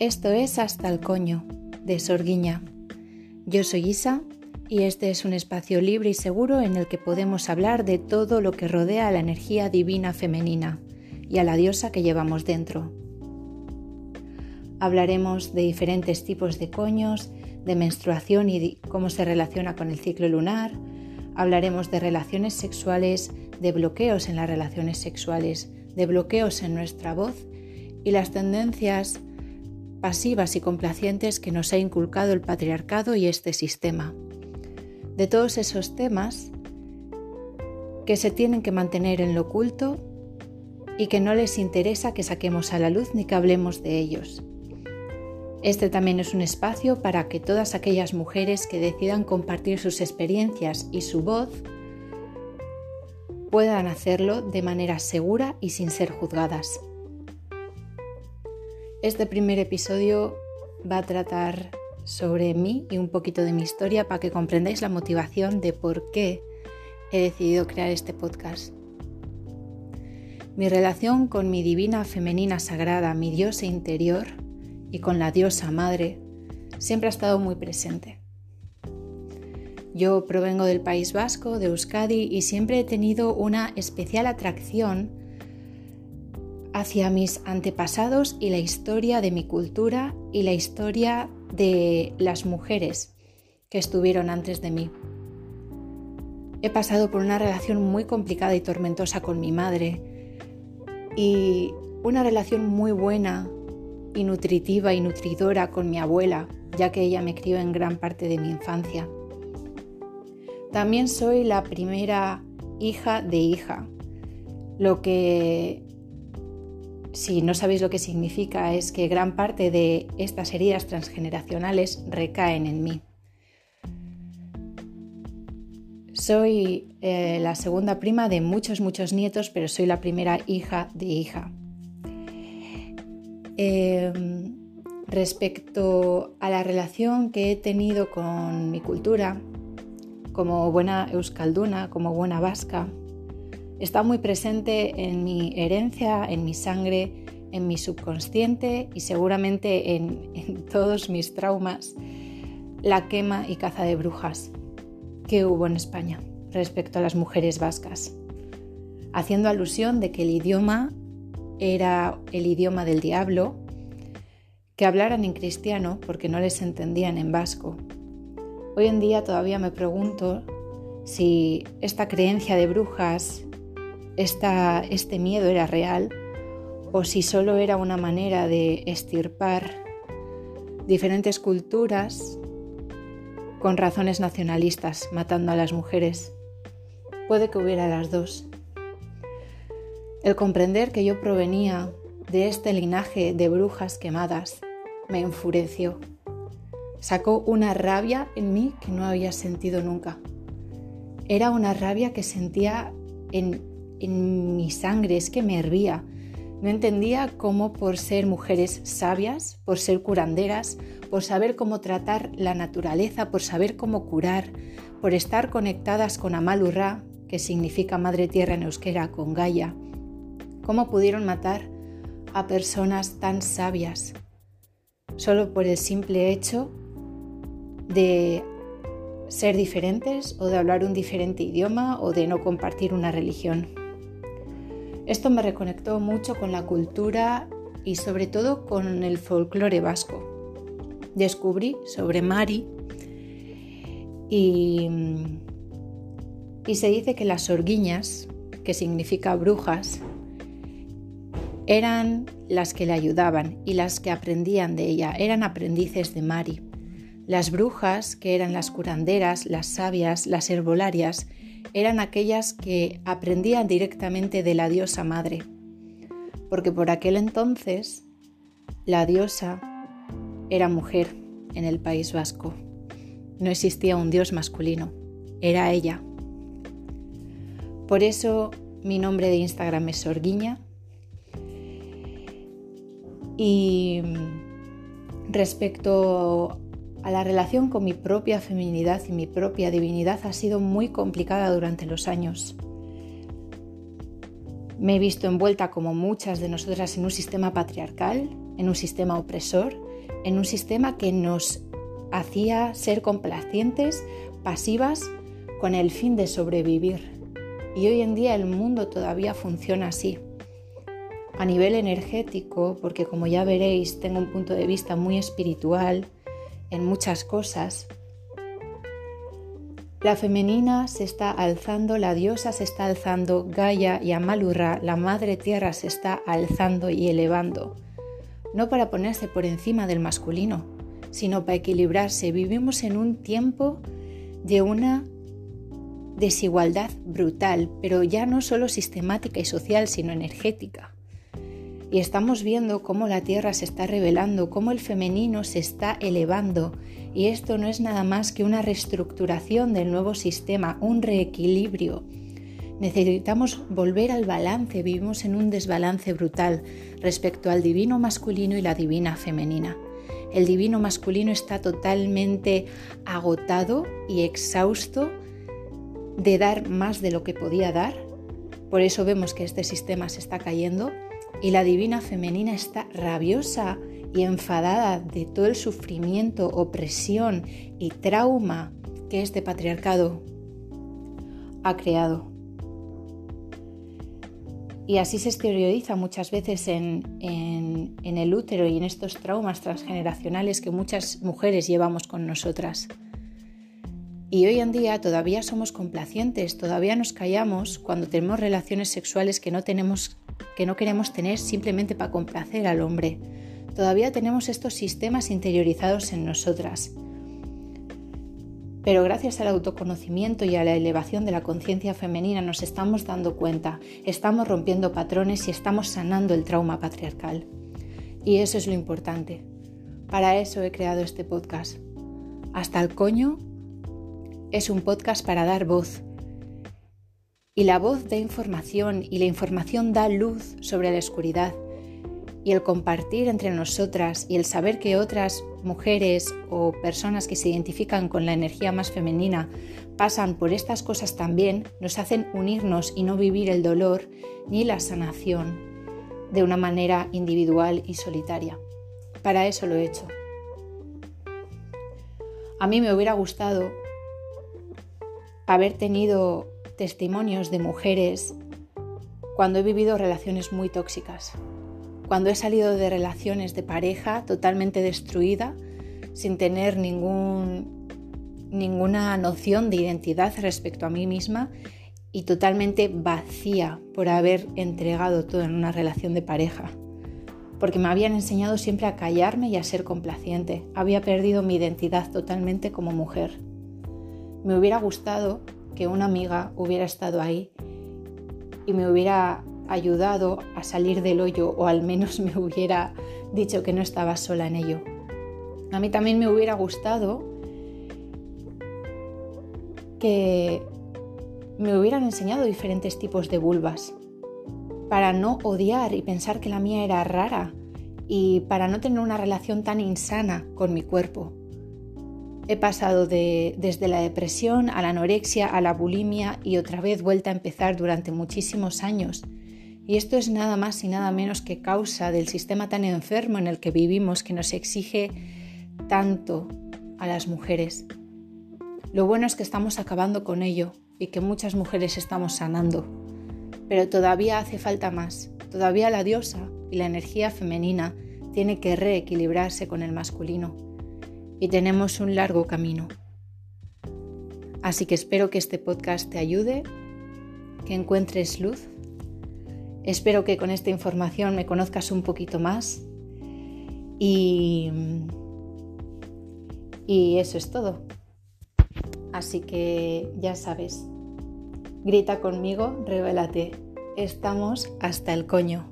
Esto es Hasta el Coño, de Sorguiña. Yo soy Isa y este es un espacio libre y seguro en el que podemos hablar de todo lo que rodea a la energía divina femenina y a la diosa que llevamos dentro. Hablaremos de diferentes tipos de coños, de menstruación y cómo se relaciona con el ciclo lunar. Hablaremos de relaciones sexuales, de bloqueos en las relaciones sexuales, de bloqueos en nuestra voz y las tendencias pasivas y complacientes que nos ha inculcado el patriarcado y este sistema. De todos esos temas que se tienen que mantener en lo oculto y que no les interesa que saquemos a la luz ni que hablemos de ellos. Este también es un espacio para que todas aquellas mujeres que decidan compartir sus experiencias y su voz puedan hacerlo de manera segura y sin ser juzgadas. Este primer episodio va a tratar sobre mí y un poquito de mi historia para que comprendáis la motivación de por qué he decidido crear este podcast. Mi relación con mi divina femenina sagrada, mi diosa interior y con la diosa madre siempre ha estado muy presente. Yo provengo del País Vasco, de Euskadi, y siempre he tenido una especial atracción hacia mis antepasados y la historia de mi cultura y la historia de las mujeres que estuvieron antes de mí. He pasado por una relación muy complicada y tormentosa con mi madre y una relación muy buena y nutritiva y nutridora con mi abuela, ya que ella me crió en gran parte de mi infancia. También soy la primera hija de hija, lo que si no sabéis lo que significa, es que gran parte de estas heridas transgeneracionales recaen en mí. Soy eh, la segunda prima de muchos, muchos nietos, pero soy la primera hija de hija. Em, respecto a la relación que he tenido con mi cultura, como buena euskalduna, como buena vasca, Está muy presente en mi herencia, en mi sangre, en mi subconsciente y seguramente en, todos mis traumas la quema y caza de brujas que hubo en España respecto a las mujeres vascas, haciendo alusión de que el idioma era el idioma del diablo, que hablaran en cristiano porque no les entendían en vasco. Hoy en día todavía me pregunto si esta creencia de brujas este miedo era real o si solo era una manera de estirpar diferentes culturas con razones nacionalistas, matando a las mujeres. Puede que hubiera las dos. El comprender que yo provenía de este linaje de brujas quemadas me enfureció. Sacó una rabia en mí que no había sentido nunca. Era una rabia que sentía en en mi sangre, es que me hervía. No entendía cómo por ser mujeres sabias, por ser curanderas, por saber cómo tratar la naturaleza, por saber cómo curar, por estar conectadas con Amalurra, que significa Madre Tierra en euskera, con Gaia, cómo pudieron matar a personas tan sabias solo por el simple hecho de ser diferentes o de hablar un diferente idioma o de no compartir una religión. Esto me reconectó mucho con la cultura y sobre todo con el folclore vasco. Descubrí sobre Mari y, se dice que las orguiñas, que significa brujas, eran las que le ayudaban y las que aprendían de ella, eran aprendices de Mari. Las brujas, que eran las curanderas, las sabias, las herbolarias, eran aquellas que aprendían directamente de la diosa madre, porque por aquel entonces la diosa era mujer en el País Vasco. No existía un dios masculino, era ella. Por eso mi nombre de Instagram es Sorguiña. Y respecto a la relación con mi propia feminidad y mi propia divinidad ha sido muy complicada durante los años. Me he visto envuelta como muchas de nosotras en un sistema patriarcal, en un sistema opresor, en un sistema que nos hacía ser complacientes, pasivas, con el fin de sobrevivir. Y hoy en día el mundo todavía funciona así. A nivel energético, porque como ya veréis, tengo un punto de vista muy espiritual en muchas cosas, la femenina se está alzando, la diosa se está alzando, Gaia y Amalurra, la madre tierra, se está alzando y elevando. No para ponerse por encima del masculino, sino para equilibrarse. Vivimos en un tiempo de una desigualdad brutal, pero ya no solo sistemática y social, sino energética. Y estamos viendo cómo la Tierra se está revelando, cómo el femenino se está elevando. Y esto no es nada más que una reestructuración del nuevo sistema, un reequilibrio. Necesitamos volver al balance, vivimos en un desbalance brutal respecto al divino masculino y la divina femenina. El divino masculino está totalmente agotado y exhausto de dar más de lo que podía dar. Por eso vemos que este sistema se está cayendo y la divina femenina está rabiosa y enfadada de todo el sufrimiento, opresión y trauma que este patriarcado ha creado. Y así se exterioriza muchas veces en, en, el útero y en estos traumas transgeneracionales que muchas mujeres llevamos con nosotras. Y hoy en día todavía somos complacientes, todavía nos callamos cuando tenemos relaciones sexuales que no tenemos que no queremos tener simplemente para complacer al hombre. Todavía tenemos estos sistemas interiorizados en nosotras. Pero gracias al autoconocimiento y a la elevación de la conciencia femenina nos estamos dando cuenta, estamos rompiendo patrones y estamos sanando el trauma patriarcal. Y eso es lo importante. Para eso he creado este podcast. Hasta el coño es un podcast para dar voz, y la voz da información y la información da luz sobre la oscuridad. Y el compartir entre nosotras y el saber que otras mujeres o personas que se identifican con la energía más femenina pasan por estas cosas también nos hacen unirnos y no vivir el dolor ni la sanación de una manera individual y solitaria. Para eso lo he hecho. A mí me hubiera gustado haber tenido testimonios de mujeres cuando he vivido relaciones muy tóxicas, cuando he salido de relaciones de pareja totalmente destruida, sin tener ningún, ninguna noción de identidad respecto a mí misma y totalmente vacía por haber entregado todo en una relación de pareja. Porque me habían enseñado siempre a callarme y a ser complaciente. Había perdido mi identidad totalmente como mujer. Me hubiera gustado que una amiga hubiera estado ahí y me hubiera ayudado a salir del hoyo o al menos me hubiera dicho que no estaba sola en ello. A mí también me hubiera gustado que me hubieran enseñado diferentes tipos de vulvas para no odiar y pensar que la mía era rara y para no tener una relación tan insana con mi cuerpo. He pasado de, desde la depresión a la anorexia, a la bulimia y otra vez vuelta a empezar durante muchísimos años. Y esto es nada más y nada menos que causa del sistema tan enfermo en el que vivimos que nos exige tanto a las mujeres. Lo bueno es que estamos acabando con ello y que muchas mujeres estamos sanando. Pero todavía hace falta más. Todavía la diosa y la energía femenina tiene que reequilibrarse con el masculino y tenemos un largo camino. Así que espero que este podcast te ayude, que encuentres luz. Espero que con esta información me conozcas un poquito más. Y, y eso es todo. Así que ya sabes, grita conmigo, revélate. Estamos hasta el coño.